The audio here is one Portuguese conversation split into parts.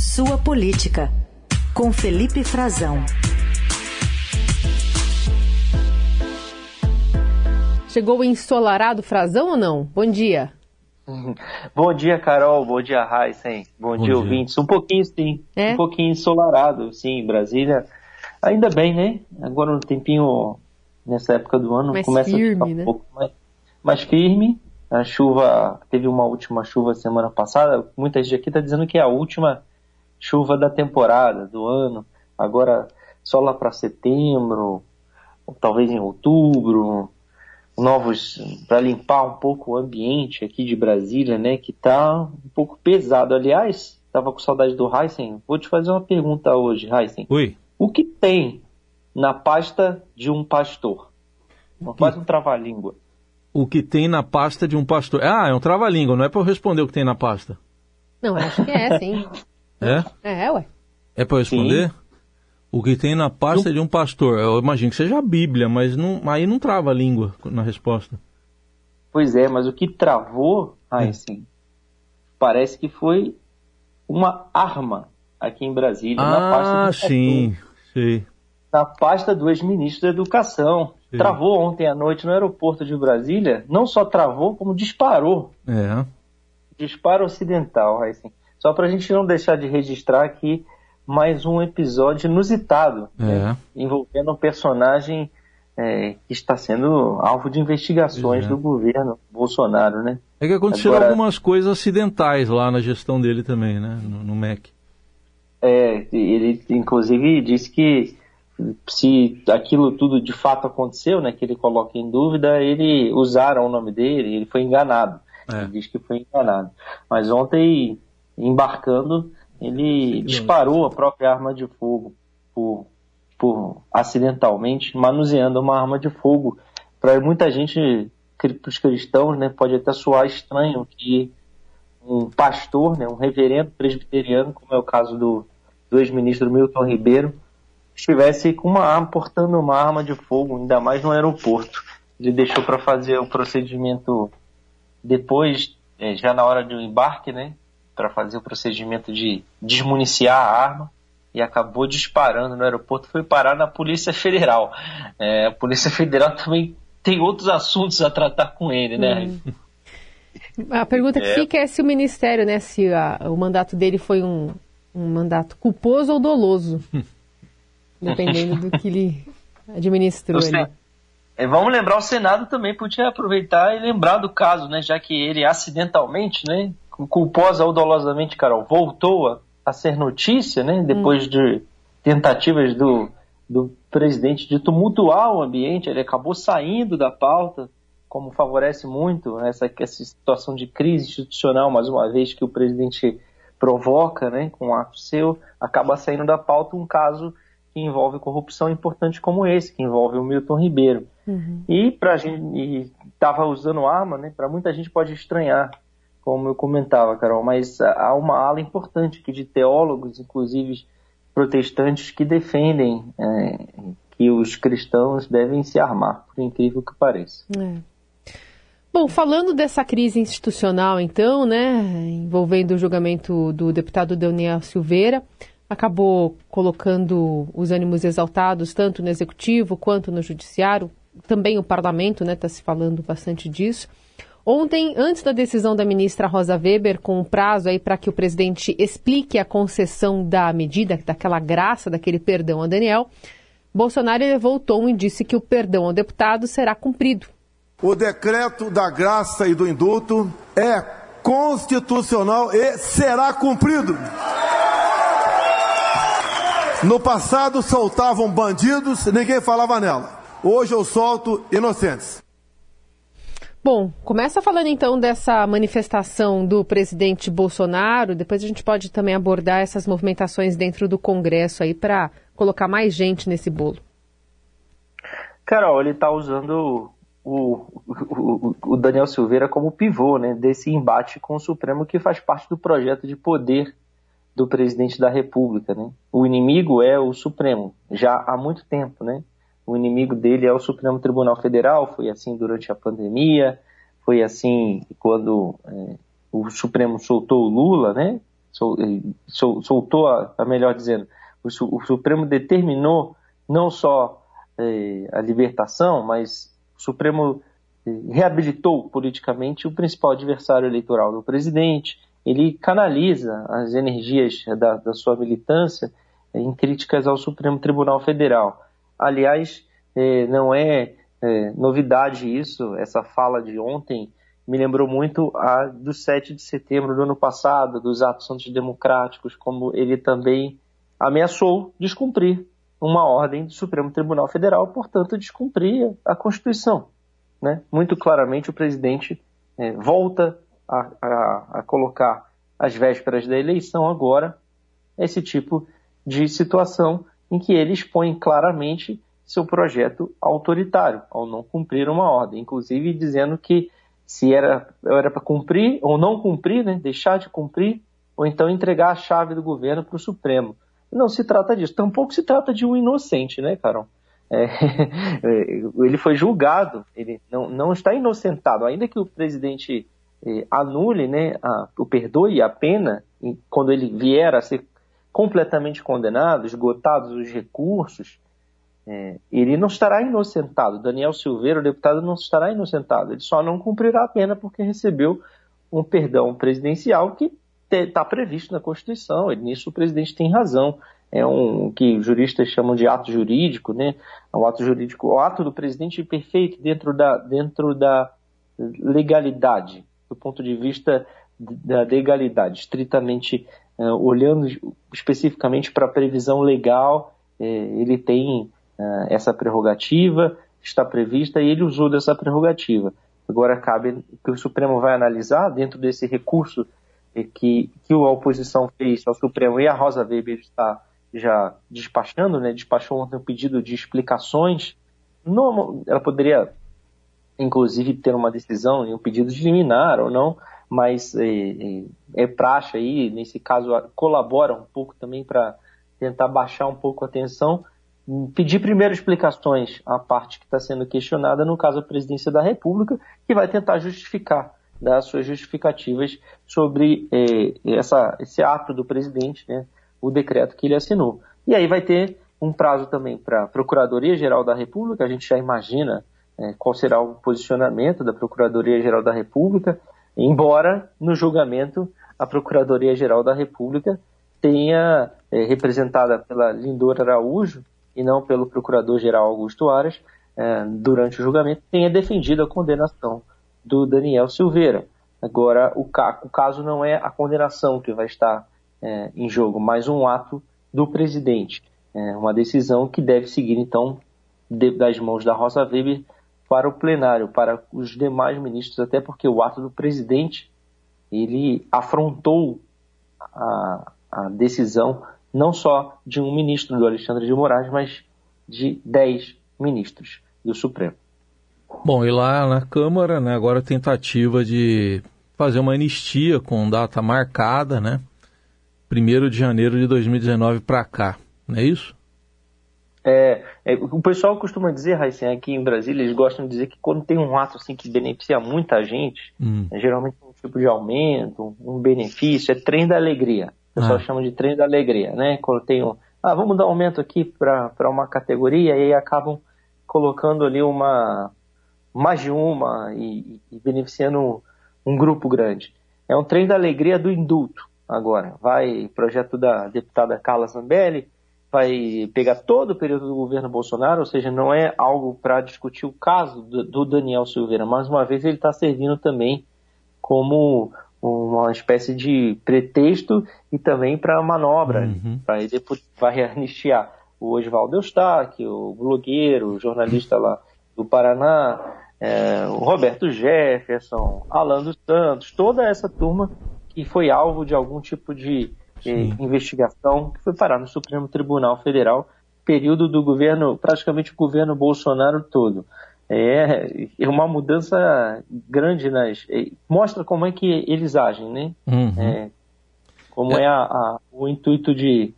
Sua Política, com Felipe Frazão. Chegou o ensolarado Frazão ou não? Bom dia. Bom dia, Carol. Bom dia, Heisen. Bom, Bom dia, dia, ouvintes. Um pouquinho, sim. É? Um pouquinho ensolarado, sim, Brasília. Ainda bem, né? Agora um tempinho, nessa época do ano, mais começa firme, a ficar um né? pouco mais, mais firme. A chuva, teve uma última chuva semana passada. Muita gente aqui está dizendo que é a última chuva da temporada, do ano. Agora, só lá para setembro, ou talvez em outubro, novos para limpar um pouco o ambiente aqui de Brasília, né, que está um pouco pesado. Aliás, estava com saudade do Heisen. Vou te fazer uma pergunta hoje, Heisen. Oi. O que tem na pasta de um pastor? Não faz um trava-língua. O que tem na pasta de um pastor? Ah, é um trava-língua, não é para eu responder o que tem na pasta. Não, acho que é, sim. É? É, ué. É para responder? Sim. O que tem na pasta de um pastor. Eu imagino que seja a Bíblia, mas não, aí não trava a língua na resposta. Pois é, mas o que travou, aí sim, parece que foi uma arma aqui em Brasília. Ah, na pasta do sim, sim. Na pasta do ex-ministro da Educação. Sim. Travou ontem à noite no aeroporto de Brasília. Não só travou, como disparou. É. Disparo ocidental, aí sim. Só para a gente não deixar de registrar aqui mais um episódio inusitado, é. né, envolvendo um personagem é, que está sendo alvo de investigações é. do governo Bolsonaro, né? É que aconteceram Agora, algumas coisas acidentais lá na gestão dele também, né, no, no MEC. É, ele inclusive disse que se aquilo tudo de fato aconteceu, né, que ele coloca em dúvida, ele usaram o nome dele, ele foi enganado. É. Ele diz que foi enganado. Mas ontem embarcando, ele disparou a própria arma de fogo por, por acidentalmente manuseando uma arma de fogo. Para muita gente, para os cristãos, né, pode até soar estranho que um pastor, né, um reverendo presbiteriano, como é o caso do, do ex-ministro Milton Ribeiro, estivesse com uma arma, portando uma arma de fogo, ainda mais no aeroporto. Ele deixou para fazer o procedimento depois, é, já na hora do embarque, né? Para fazer o procedimento de desmuniciar a arma e acabou disparando no aeroporto, foi parar na Polícia Federal. É, a Polícia Federal também tem outros assuntos a tratar com ele, né? Hum. A pergunta que é. fica é se o Ministério, né, se a, o mandato dele foi um, um mandato culposo ou doloso, dependendo do que ele administrou ali. É, vamos lembrar o Senado também podia aproveitar e lembrar do caso, né, já que ele acidentalmente, né, culposa ou dolosamente, Carol, voltou a, ser notícia, né? Depois hum. de tentativas do, do presidente de tumultuar o ambiente, ele acabou saindo da pauta, como favorece muito essa, essa situação de crise institucional, mais uma vez, que o presidente provoca, né, com um ato seu, acaba saindo da pauta um caso que envolve corrupção importante como esse, que envolve o Milton Ribeiro. Uhum. E para gente estava usando arma, né? Para muita gente pode estranhar como eu comentava, Carol, mas há uma ala importante aqui de teólogos, inclusive protestantes, que defendem é, que os cristãos devem se armar, por incrível que pareça. É. Bom, falando dessa crise institucional, então, né, envolvendo o julgamento do deputado Daniel Silveira, acabou colocando os ânimos exaltados tanto no executivo quanto no judiciário, também o parlamento, né, está se falando bastante disso. Ontem, antes da decisão da ministra Rosa Weber, com um prazo aí para que o presidente explique a concessão da medida, daquela graça, daquele perdão a Daniel, Bolsonaro elevou o tom e disse que o perdão ao deputado será cumprido. O decreto da graça e do indulto é constitucional e será cumprido. No passado soltavam bandidos, ninguém falava nela. Hoje eu solto inocentes. Bom, começa falando então dessa manifestação do presidente Bolsonaro, depois a gente pode também abordar essas movimentações dentro do Congresso aí para colocar mais gente nesse bolo. Carol, ele está usando o, o, o, Daniel Silveira como pivô né, desse embate com o Supremo que faz parte do projeto de poder do presidente da República. Né? O inimigo é o Supremo, já há muito tempo, né? O inimigo dele é o Supremo Tribunal Federal, foi assim durante a pandemia, foi assim quando é, o Supremo soltou o Lula, né? soltou, a, a melhor dizendo, o, o, Supremo determinou não só eh, a libertação, mas o Supremo eh, reabilitou politicamente o principal adversário eleitoral do presidente, ele canaliza as energias da, da sua militância em críticas ao Supremo Tribunal Federal. Aliás, eh, não é é, novidade isso, essa fala de ontem me lembrou muito a do 7 de setembro do ano passado, dos atos antidemocráticos, como ele também ameaçou descumprir uma ordem do Supremo Tribunal Federal, portanto, descumprir a Constituição. Né? Muito claramente, o presidente é, volta a, a, a colocar às vésperas da eleição agora esse tipo de situação em que ele expõe claramente seu projeto autoritário, ao não cumprir uma ordem, inclusive dizendo que se era era para cumprir ou não cumprir, né, deixar de cumprir, ou então entregar a chave do governo para o Supremo. Não se trata disso. Tampouco se trata de um inocente, né, Carol? É, ele foi julgado, ele não, não está inocentado, ainda que o presidente eh, anule, né, a, o perdoe a pena, quando ele vier a ser completamente condenado, esgotados os recursos, é, ele não estará inocentado. Daniel Silveira, o deputado, não estará inocentado. Ele só não cumprirá a pena porque recebeu um perdão presidencial que está previsto na Constituição. E nisso o presidente tem razão. É um que juristas chamam de ato jurídico, né? É um ato jurídico, o ato do presidente perfeito dentro da, dentro da legalidade, do ponto de vista da legalidade, estritamente uh, olhando especificamente para a previsão legal, uh, ele tem uh, essa prerrogativa, está prevista e ele usou dessa prerrogativa. Agora cabe que o Supremo vai analisar dentro desse recurso que, que a oposição fez ao Supremo e a Rosa Weber está já despachando, né, despachou ontem um pedido de explicações. Não, ela poderia, inclusive, ter uma decisão em um pedido de liminar ou não, mas é, é, é praxe aí, nesse caso, colabora um pouco também para tentar baixar um pouco a tensão. Pedir primeiro explicações à parte que está sendo questionada, no caso a presidência da República, que vai tentar justificar, dar suas justificativas sobre eh, essa, esse ato do presidente, né, o decreto que ele assinou. E aí vai ter um prazo também para a Procuradoria-Geral da República, a gente já imagina eh, qual será o posicionamento da Procuradoria-Geral da República, embora no julgamento a Procuradoria-Geral da República tenha, eh, representada pela Lindora Araújo, e não pelo procurador-geral Augusto Aras, é, durante o julgamento, tenha defendido a condenação do Daniel Silveira. Agora, o, ca o caso não é a condenação que vai estar é, em jogo, mas um ato do presidente. É uma decisão que deve seguir, então, de, das mãos da Rosa Weber para o plenário, para os demais ministros, até porque o ato do presidente ele afrontou a, a decisão não só de um ministro do Alexandre de Moraes, mas de dez ministros do Supremo. Bom, e lá na Câmara, né, agora tentativa de fazer uma anistia com data marcada, né? 1 de janeiro de 2019 para cá, não é isso? É, é, o pessoal costuma dizer, Raíssen, aqui em Brasília, eles gostam de dizer que quando tem um ato assim que beneficia muita gente, hum. é, geralmente um tipo de aumento, um benefício, é trem da alegria. O pessoal ah. chama de trem da alegria, né? Quando tem um, ah, vamos dar um aumento aqui para uma categoria e aí acabam colocando ali uma mais de uma e, e beneficiando um, grupo grande. É um trem da alegria do indulto agora. Vai projeto da deputada Carla Zambelli, vai pegar todo o período do governo Bolsonaro, ou seja, não é algo para discutir o caso do, do Daniel Silveira. Mais uma vez, ele está servindo também como uma espécie de pretexto e também para manobra, uhum. para ele vai anistiar o Oswaldo Eustáquio, o blogueiro, o jornalista lá do Paraná, é, o Roberto Jefferson, Alan dos Santos, toda essa turma que foi alvo de algum tipo de eh, investigação que foi parar no Supremo Tribunal Federal, período do governo, praticamente o governo Bolsonaro todo é, é uma mudança grande nas é, mostra como é que eles agem, né? Uhum. É, como é, é a, a, o intuito de,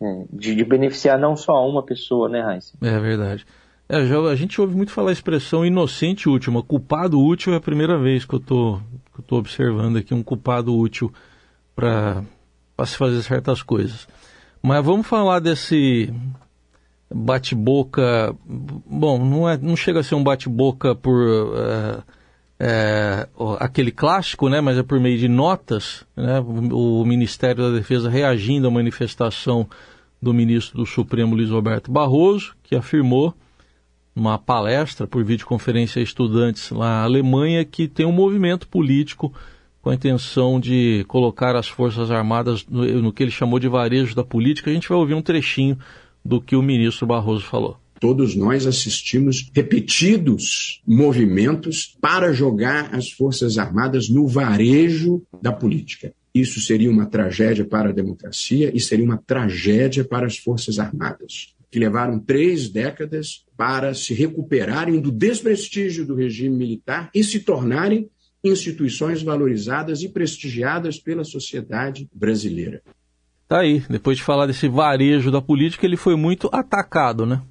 é, de, de beneficiar não só uma pessoa, né, Raíssa? É verdade. É, já, a gente ouve muito falar a expressão inocente útil, mas culpado útil é a primeira vez que eu tô observando aqui um culpado útil para para se fazer certas coisas. Mas vamos falar desse bate-boca. Bom, não, é, não chega a ser um bate-boca por é, aquele clássico, né? Mas é por meio de notas, né? O Ministério da Defesa reagindo à manifestação do ministro do Supremo Luiz Roberto Barroso, que afirmou numa palestra por videoconferência a estudantes lá na Alemanha que tem um movimento político com a intenção de colocar as Forças Armadas no, no que ele chamou de varejo da política. A gente vai ouvir um trechinho do que o ministro Barroso falou. Todos nós assistimos repetidos movimentos para jogar as Forças Armadas no varejo da política. Isso seria uma tragédia para a democracia e seria uma tragédia para as Forças Armadas, que levaram três décadas para se recuperarem do desprestígio do regime militar e se tornarem instituições valorizadas e prestigiadas pela sociedade brasileira. Tá aí, depois de falar desse varejo da política, ele foi muito atacado, né?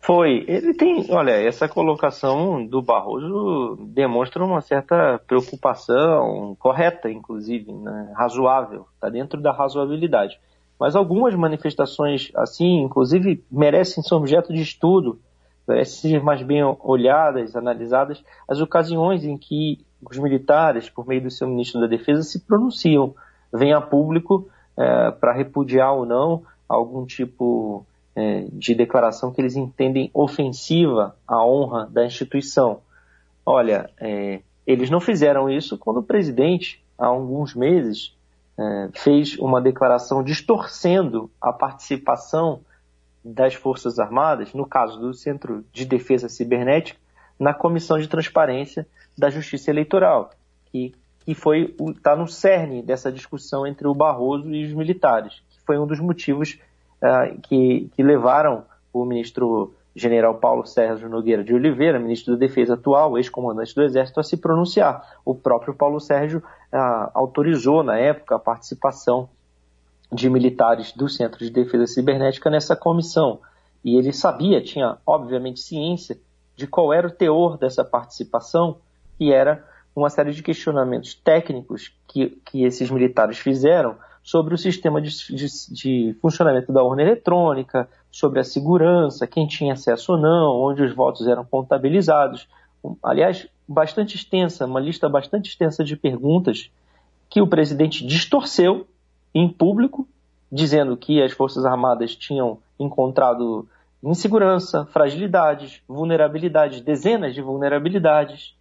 Foi. Ele tem, olha, essa colocação do Barroso demonstra uma certa preocupação, correta, inclusive, né? razoável, está dentro da razoabilidade. Mas algumas manifestações assim, inclusive, merecem ser objeto de estudo, merecem ser mais bem olhadas, analisadas, as ocasiões em que os militares, por meio do seu ministro da Defesa, se pronunciam, vêm a público é, para repudiar ou não algum tipo é, de declaração que eles entendem ofensiva à honra da instituição. Olha, é, eles não fizeram isso quando o presidente, há alguns meses, é, fez uma declaração distorcendo a participação das Forças Armadas, no caso do Centro de Defesa Cibernética, na Comissão de Transparência da Justiça Eleitoral, que, que foi está no cerne dessa discussão entre o Barroso e os militares, que foi um dos motivos uh, que, que levaram o ministro general Paulo Sérgio Nogueira de Oliveira, ministro da Defesa atual, ex-comandante do Exército, a se pronunciar. O próprio Paulo Sérgio uh, autorizou, na época, a participação de militares do Centro de Defesa Cibernética nessa comissão. E ele sabia, tinha, obviamente, ciência de qual era o teor dessa participação que era uma série de questionamentos técnicos que, que esses militares fizeram sobre o sistema de, de, de, funcionamento da urna eletrônica, sobre a segurança, quem tinha acesso ou não, onde os votos eram contabilizados. Aliás, bastante extensa, uma lista bastante extensa de perguntas que o presidente distorceu em público, dizendo que as Forças Armadas tinham encontrado insegurança, fragilidades, vulnerabilidades, dezenas de vulnerabilidades,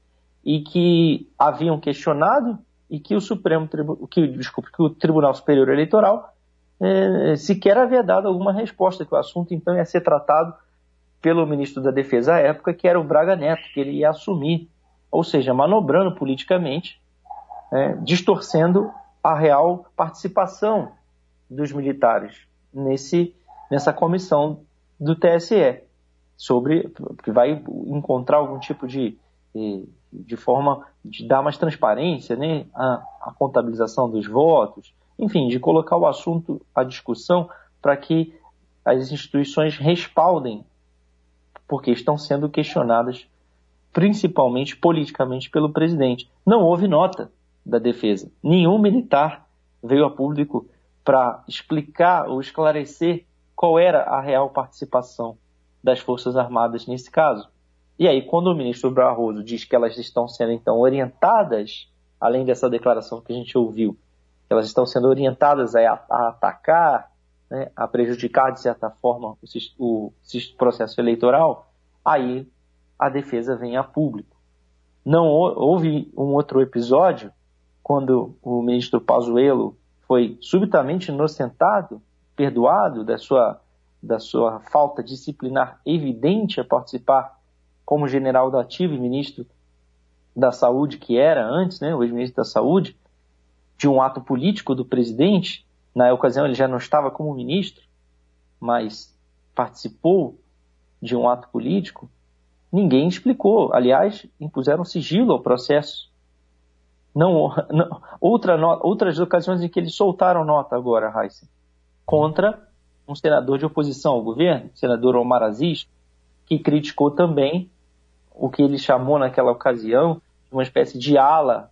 e que haviam questionado e que o Supremo que, que o Tribunal Superior Eleitoral é, sequer havia dado alguma resposta, que o assunto então ia ser tratado pelo ministro da Defesa à época, que era o Braga Neto, que ele ia assumir, ou seja, manobrando politicamente, é, distorcendo a real participação dos militares nesse, nessa comissão do TSE, sobre que vai encontrar algum tipo de de forma de dar mais transparência né, à, à contabilização dos votos, enfim, de colocar o assunto à discussão para que as instituições respaldem, porque estão sendo questionadas principalmente politicamente pelo presidente. Não houve nota da defesa. Nenhum militar veio a público para explicar ou esclarecer qual era a real participação das Forças Armadas nesse caso. E aí, quando o ministro Barroso diz que elas estão sendo então orientadas, além dessa declaração que a gente ouviu, elas estão sendo orientadas a, a atacar, né, a prejudicar de certa forma o, o processo eleitoral, aí a defesa vem a público. Não houve um outro episódio quando o ministro Pazuello foi subitamente inocentado, perdoado da sua, da sua falta disciplinar evidente a participar como general da ativa e ministro da Saúde, que era antes, né, o ex-ministro da Saúde, de um ato político do presidente. Na ocasião ele já não estava como ministro, mas participou de um ato político. Ninguém explicou. Aliás, impuseram sigilo ao processo. Não, não outra outras ocasiões em que eles soltaram nota agora, Heisen, contra um senador de oposição ao governo, o senador Omar Aziz, que criticou também o que ele chamou naquela ocasião de uma espécie de ala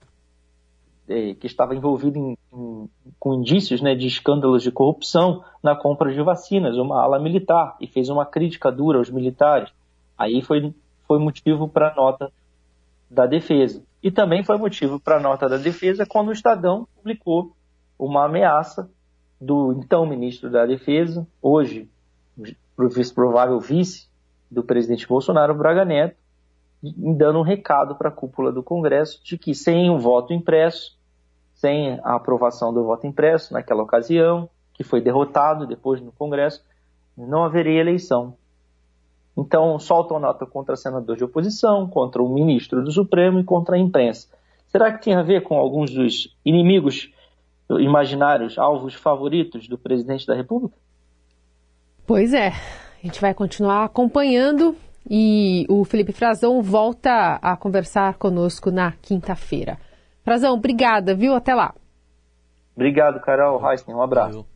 é, que estava envolvido em, em, com indícios né, de escândalos de corrupção na compra de vacinas, uma ala militar, e fez uma crítica dura aos militares. Aí foi, foi motivo para a nota da defesa. E também foi motivo para a nota da defesa quando o Estadão publicou uma ameaça do então ministro da Defesa, hoje provável vice do presidente Bolsonaro, Braga Neto, dando um recado para a cúpula do Congresso de que sem o voto impresso, sem a aprovação do voto impresso naquela ocasião, que foi derrotado depois no Congresso, não haveria eleição. Então, soltam nota contra senador de oposição, contra o ministro do Supremo e contra a imprensa. Será que tem a ver com alguns dos inimigos imaginários, alvos favoritos do presidente da República? Pois é, a gente vai continuar acompanhando e o Felipe Frazão volta a conversar conosco na quinta-feira. Frazão, obrigada, viu? Até lá. Obrigado, Carol Heisen. Um abraço. Valeu.